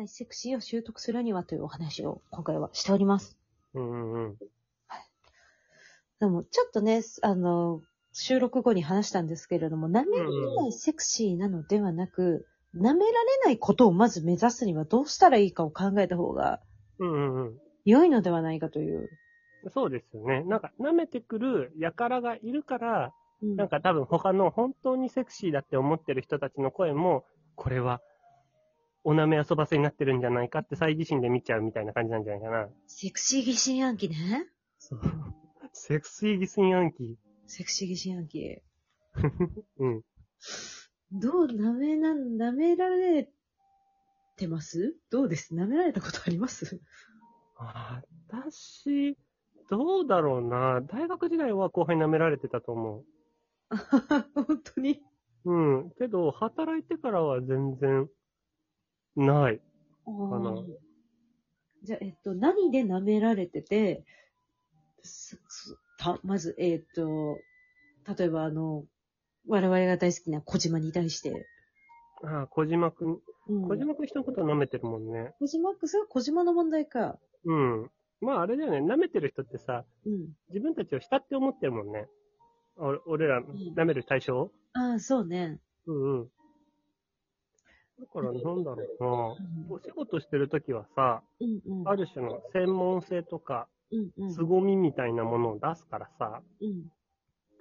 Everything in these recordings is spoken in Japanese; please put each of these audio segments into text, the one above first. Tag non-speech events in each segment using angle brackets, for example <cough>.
ないセクシーを習得するにはというお話を今回はしております。うんうんうん。でも、ちょっとね、あの、収録後に話したんですけれども、舐められないセクシーなのではなく、舐められないことをまず目指すにはどうしたらいいかを考えた方がうんうんうん。良いのではないかという。そうですよね。なんか、舐めてくる輩がいるから、うんなんか多分他の本当にセクシーだって思ってる人たちの声も、これは、お舐め遊ばせになってるんじゃないかって再疑心で見ちゃうみたいな感じなんじゃないかな。セクシー疑心暗鬼ね。そう。<laughs> セクシー疑心暗鬼。セクシー疑心暗鬼。<laughs> うん。どう、舐めな、舐められてます？どうです？舐められたことあります？あ私、どうだろうな。大学時代は後輩に舐められてたと思 <laughs> 本当に？う。うん。けど、働いてからは全然、ない。あじゃあ、えっと、何で舐められてて、すすたまず、えっと、例えばあの、我々が大好きな小島に対して。ああ、小島くん。うん、小島くん人のこと舐めてるもんね。小島くん、それは小島の問題か。うん。まああれだよね。舐めてる人ってさ、うん。自分たちを下って思ってるもんね。俺俺ら、舐める対象？ああ、そうね。うんうん。だから、なんだろうな。うんお仕事してるときはさ、うんうん。ある種の専門性とか。凄みみたいなものを出すからさ、うん。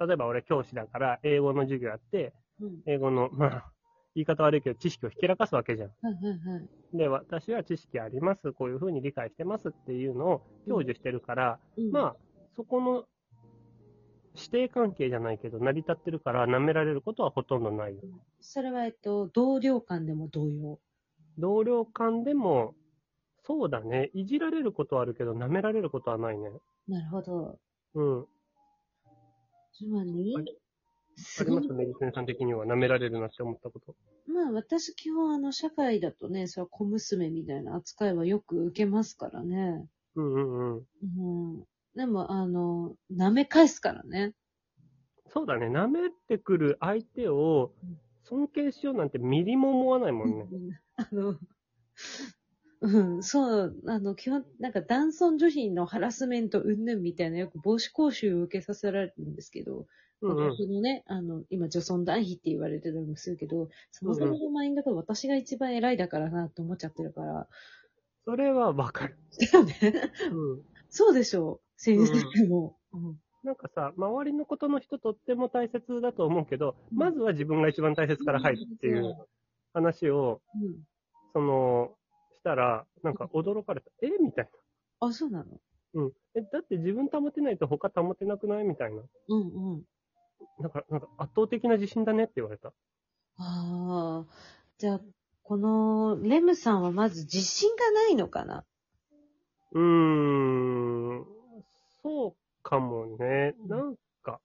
例えば俺教師だから、英語の授業やって、うん。英語の、まあ、言い方悪いけど、知識をひけらかすわけじゃん。はいはいはい。で、私は知識あります、こういうふうに理解してますっていうのを享受してるから、うん、まあ、そこの指定関係じゃないけど、成り立ってるから、舐められることはほとんどないよ。それは、えっと、同僚間でも同様？同僚間でも、そうだね、いじられることはあるけど、舐められることはないね。なるほど。うん。つまりあり、すごいありますメリセンさん的には舐められるなって思ったこと。まあ私基本あの社会だとね、それは小娘みたいな扱いはよく受けますからね。うんうんうん。うん。でもあの、舐め返すからね。そうだね、舐めてくる相手を尊敬しようなんてミリも思わないもんね。あの、うん、そう、あの、基本、なんか男尊女卑のハラスメント云々みたいなよく防止講習を受けさせられるんですけど、うんうん。僕のね、あの、今、女尊男卑って言われてたりもするけど、そもそものマインドが私が一番偉いだからなって思っちゃってるから。それはわかる。だよね。うん。そうでしょう。先生も。うんなんかさ、周りのことの人とっても大切だと思うけど、うんまずは自分が一番大切から入るっていう話を、うん。その、したら、なんか驚かれた。え？みたいあ、そうなの？な。うん。え、だって自分保てないと他保てなくない？みたいな。うんうん。なんか、なんか圧倒的な自信だねって言われた。ああ。じゃあ、この、レムさんはまず自信がないのかな？うーん、そうかもね。うんなんか、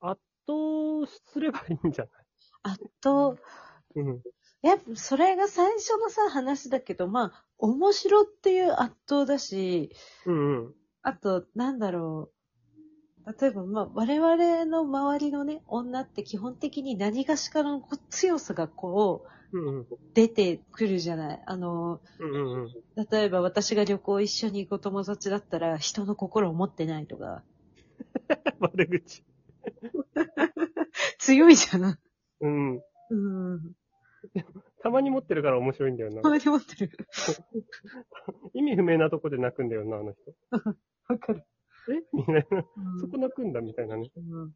圧倒すればいいんじゃない？あと、うん。やっぱそれが最初のさ、話だけど、まあ、面白っていう圧倒だし、うんうん。あと、なんだろう。例えば、まあ、我々の周りのね、女って基本的に何がしかのこう強さがこう、うんうん。出てくるじゃない。あの、うんうんうん。例えば私が旅行一緒に行く友達だったら人の心を持ってないとか、<laughs> 悪口。<laughs> 強いじゃん。うん。うん。たまに持ってるから面白いんだよなた。まに持ってる。<laughs> 意味不明なとこで泣くんだよな、あの人。わかる。え？みたいな。うんそこ泣くんだ、みたいなね。うん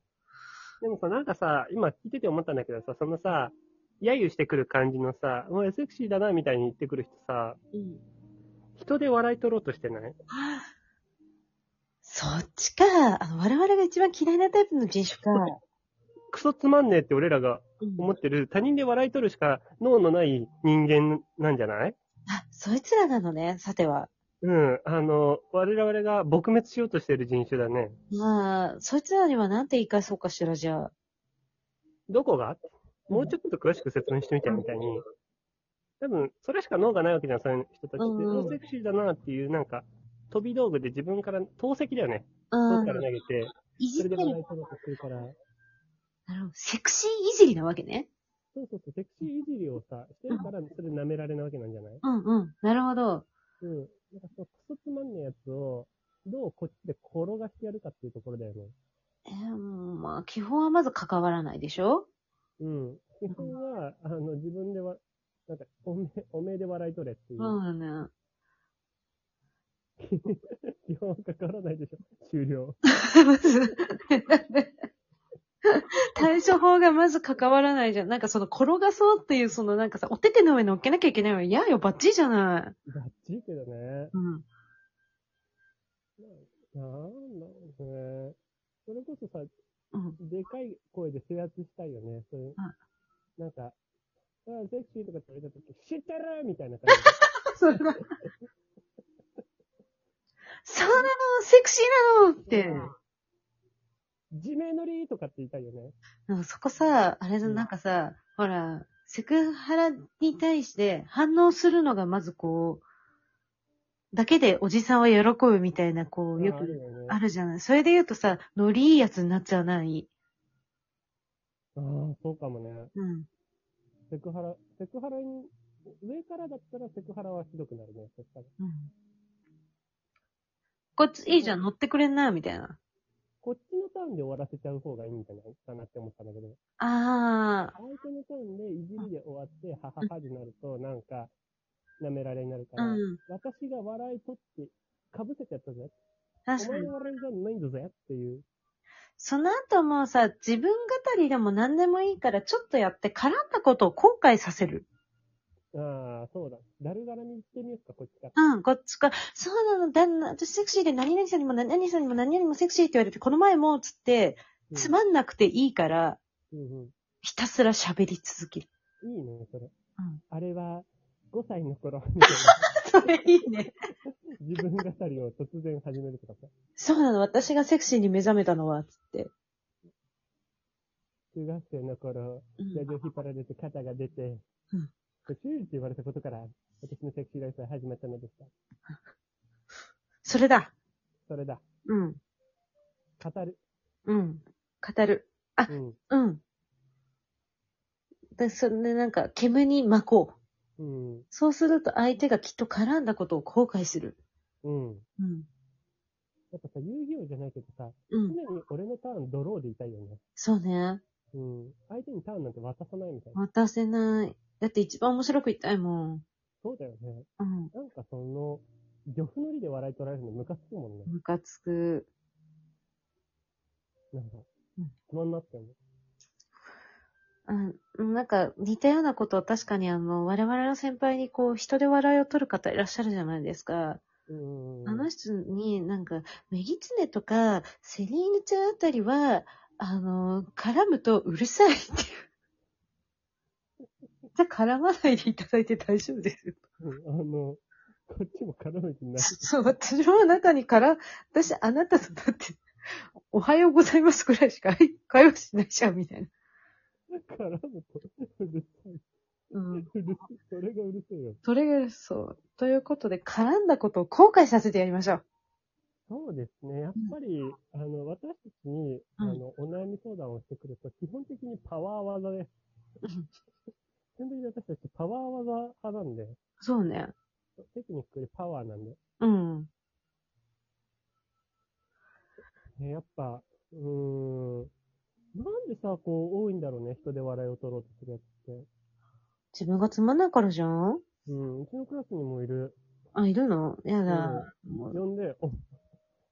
でもさ、なんかさ、今聞いてて思ったんだけどさ、そのさ、揶揄してくる感じのさ、お前セクシーだな、みたいに言ってくる人さ、うん。人で笑い取ろうとしてない？そっちか。あの、我々が一番嫌いなタイプの人種か。<laughs> クソつまんねえって俺らがうん思ってる、他人で笑い取るしか脳のない人間なんじゃない？あ、そいつらなのね、さては。うん。あの、我々が撲滅しようとしてる人種だね。まあ、そいつらにはなんて言い返そうかしら、じゃあ。どこが？もうちょっと詳しく説明してみたいみたいに。多分、それしか脳がないわけじゃん、そういう人たちって。うんセクシーだなっていう、なんか、飛び道具で自分から、投石だよね。うん遠くから投げて、いじってるそれで笑い取ろうとするから。なるほど。セクシーいじりなわけね。そうそうそう、セクシーいじりをさ、してるから、それ舐められなわけなんじゃない？うんうん。なるほど。うん。なんかそのクソつまんねえやつを、どうこっちで転がしてやるかっていうところだよね。えー、まあ、基本はまず関わらないでしょ？うん。<laughs> 基本は、あの、自分では、なんか、おめえ、おめえで笑い取れっていう。そうだね。<laughs> 基本は関わらないでしょ。終了。まず、対処法がまず関わらないじゃん。なんかその転がそうっていう、そのなんかさ、お手手の上に乗っけなきゃいけないわ。嫌よ、バッチリじゃない。バッチリけどね。うん。なんだろうね。それこそさ、うん。でかい声で制圧したいよね。そういう、なんか、ああ、セクシーとかって言われたとき、知ってるみたいな感 <laughs> そうだ。そうなのセクシーなのっじて。で。地名乗りとかって言いたいよね。うんそこさ、あれだ、うんなんかさ、ほら、セクハラに対して反応するのがまずこう、だけでおじさんは喜ぶみたいな、こう、よくあるじゃない。それで言うとさ、ノリいいやつになっちゃわない？ああ、そうかもね。うん。セクハラ、セクハラに、上からだったらセクハラはひどくなるね。そしたら。うん。こっちいいじゃん、乗ってくれんな、みたいな。こっちのターンで終わらせちゃう方がいいんじゃない？かなって思ったんだけど。あ相手のターンでいじりで終わって、はははになると、なんか、舐められになるかあ、ら、うん。私が笑い取って、かぶせてやったぜ。確かにお前の。笑いじゃないんだぜっていう。その後もさ、自分語りでも何でもいいから、ちょっとやって絡んだことを後悔させる。ああ、そうだ。だるがらみしてみようか、こっちから。うん、こっちから、そうなの、旦那、私セクシーで何々さんにも何々さんにも何々もセクシーって言われて、この前も、つって、うんつまんなくていいから、うんうん。ひたすら喋り続ける。いいね、それ。うん。あれは、5歳の頃、みたいな。それいいね。自分語りを突然始めるとかさ。そうなの、私がセクシーに目覚めたのは、つって。中学生の頃、うんラジオ引っ張られて肩が出て、うんシューって言われたことから、私のセクシーライフは始まったのでした。それだ。それだ。うん。語る。うん。語る。うん。うん。で、それでなんか、煙に巻こう。うん。そうすると相手がきっと絡んだことを後悔する。うん。うん。やっぱさ、遊戯王じゃないけどさ、うん。常に俺のターンドローでいたいよね。そうね。うん。相手にターンなんて渡さないみたいな。渡せない。だって一番面白く言いたいもん。そうだよね。うん。なんかその、漁夫のりで笑い取られるのムカつくもんね。ムカつく。なんかうん、つまんなって思う。うん。なんか、似たようなことを確かにあの、我々の先輩にこう、人で笑いを取る方いらっしゃるじゃないですか。うん。あの人になんか、メギツネとか、セリーヌちゃんあたりは、あの、絡むとうるさいっていう。<laughs> じゃあ絡まないでいただいて大丈夫ですよ。うんあの、こっちも絡む気になる。そう、私もあなたにから、私あなたとだって、おはようございますくらいしか会話しないじゃん、みたいな。絡むと、うるさい。うん。それがうるせえよ。それがそう。ということで、絡んだことを後悔させてやりましょう。そうですね。やっぱり、あの、私たちに、あの、お悩み相談をしてくると、基本的にパワー技です。基本的に私たちパワー技派なんで、そうね。テクニックよりパワーなんで。うん。ね、やっぱ、うーん、なんでさ、こう、多いんだろうね、人で笑いを取ろうとするやつって。自分がつまんないからじゃんうん、うちのクラスにもいる。あ、いるの？やだ。もう呼んで、お、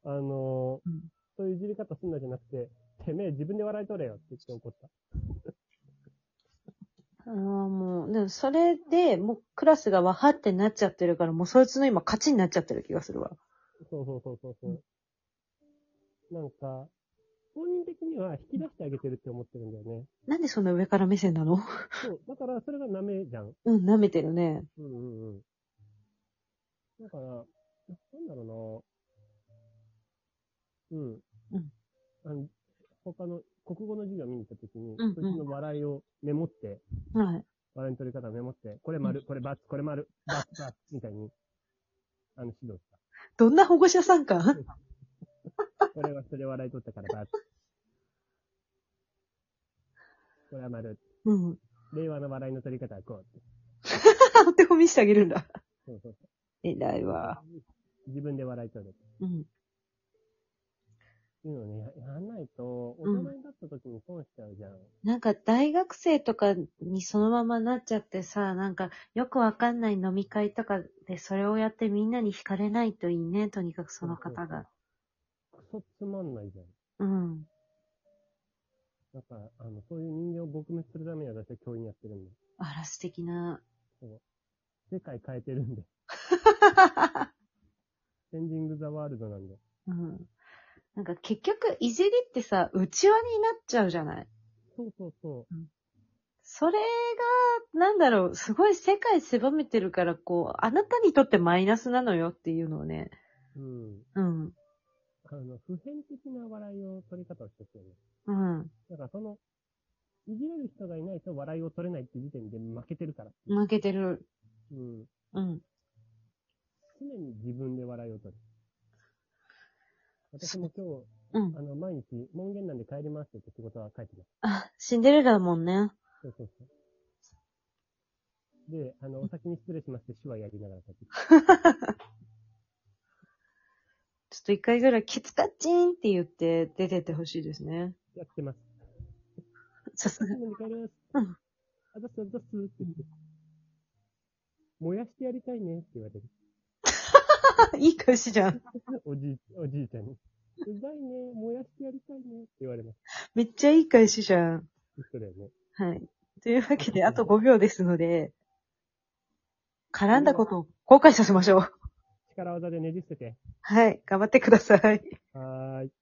あのーうんそういういじり方すんなじゃなくて、てめえ自分で笑い取れよって言って怒った。ああ、もう、でもそれで、もうクラスがわはってなっちゃってるから、もうそいつの今勝ちになっちゃってる気がするわ。そうそうそうそうそう。なんか、本人的には引き出してあげてるって思ってるんだよね。なんでそんな上から目線なの？そう。だから、それが舐めじゃん。うん、舐めてるね。うんうんうん。だから、なんだろうなうん。うん。あの、他の国語の授業見に行った時に、うんうんそいつの笑いをメモって、はい。笑いの取り方をメモって、これ丸、これ×、これ丸、×、×、みたいに、あの、指導した。どんな保護者参観これはそれ笑い取ったから×。これは丸。うん。令和の笑いの取り方はこうって。お手本見せてあげるんだ。そうそうそ偉いわ。う。自分で笑い取る。うん。っていうのをね、ややんないと、大うん人になった時に損しちゃうじゃん。なんか大学生とかにそのままなっちゃってさ、なんかよくわかんない飲み会とかでそれをやってみんなに惹かれないといいね、とにかくその方が。クソつまんないじゃん。うん。だから、あの、そういう人間を撲滅するために私は教員やってるんで。あら、素敵な。世界変えてるんで。<laughs> チェンジングザワールドなんで。うん。なんか結局、いじりってさ、内輪になっちゃうじゃない？そうそうそそれが、なんだろう、すごい世界狭めてるから、こう、あなたにとってマイナスなのよっていうのをね。う。うん。うん。あの、普遍的な笑いを取り方をしてるよね。うん。だからその、いじれる人がいないと笑いを取れないって時点で負けてるから。負けてる。うん。うん。常に自分で笑いを取る。私も今日、うん。あの、毎日、門限なんで帰りますって言って仕事は帰ってます。あ、シンデレラだもんね。そうそうそう。で、あの、お先に失礼しますって手話やりながら帰ってきち <laughs> ょっと一回ぐらいキツカッチンって言って出てってほしいですね。やってます。さすが。うんあざっすあざっすって言って。燃やしてやりたいねって言われる。<laughs> いい返しじゃん。おじい、おじいちゃんに。うざいね、燃やしてやりたいねって言われます。めっちゃいい返しじゃん。一緒だよね。はい。というわけで、あと5秒ですので、絡んだことを後悔させましょう。力技でねじ伏せて。はい。頑張ってください。はーい。